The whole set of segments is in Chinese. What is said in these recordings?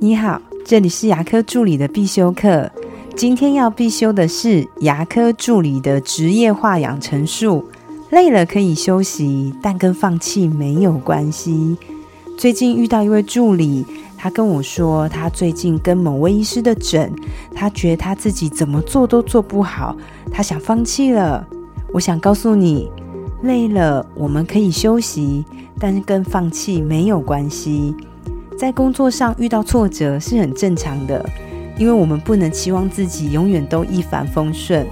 你好，这里是牙科助理的必修课。今天要必修的是牙科助理的职业化养成术。累了可以休息，但跟放弃没有关系。最近遇到一位助理，他跟我说，他最近跟某位医师的诊，他觉得他自己怎么做都做不好，他想放弃了。我想告诉你，累了我们可以休息，但是跟放弃没有关系。在工作上遇到挫折是很正常的，因为我们不能期望自己永远都一帆风顺。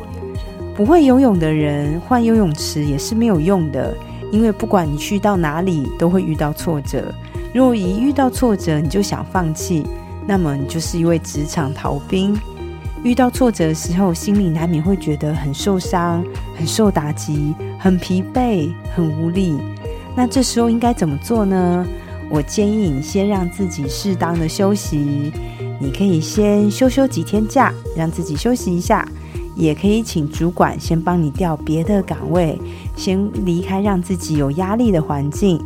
不会游泳的人换游泳池也是没有用的，因为不管你去到哪里都会遇到挫折。如果一遇到挫折你就想放弃，那么你就是一位职场逃兵。遇到挫折的时候，心里难免会觉得很受伤、很受打击、很疲惫、很无力。那这时候应该怎么做呢？我建议你先让自己适当的休息，你可以先休休几天假，让自己休息一下，也可以请主管先帮你调别的岗位，先离开让自己有压力的环境。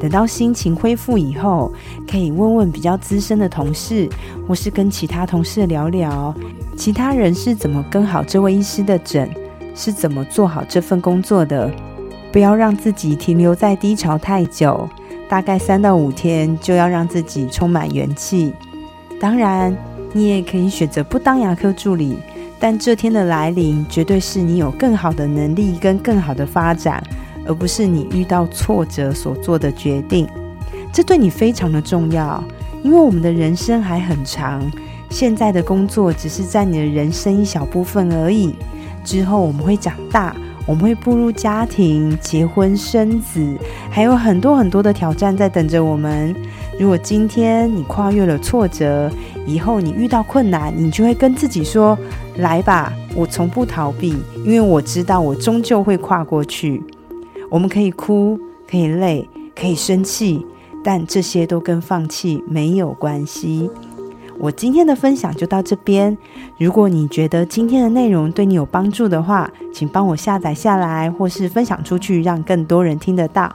等到心情恢复以后，可以问问比较资深的同事，或是跟其他同事聊聊，其他人是怎么跟好这位医师的诊，是怎么做好这份工作的。不要让自己停留在低潮太久。大概三到五天就要让自己充满元气。当然，你也可以选择不当牙科助理，但这天的来临绝对是你有更好的能力跟更好的发展，而不是你遇到挫折所做的决定。这对你非常的重要，因为我们的人生还很长，现在的工作只是在你的人生一小部分而已。之后我们会长大。我们会步入家庭、结婚、生子，还有很多很多的挑战在等着我们。如果今天你跨越了挫折，以后你遇到困难，你就会跟自己说：“来吧，我从不逃避，因为我知道我终究会跨过去。”我们可以哭，可以累，可以生气，但这些都跟放弃没有关系。我今天的分享就到这边。如果你觉得今天的内容对你有帮助的话，请帮我下载下来，或是分享出去，让更多人听得到。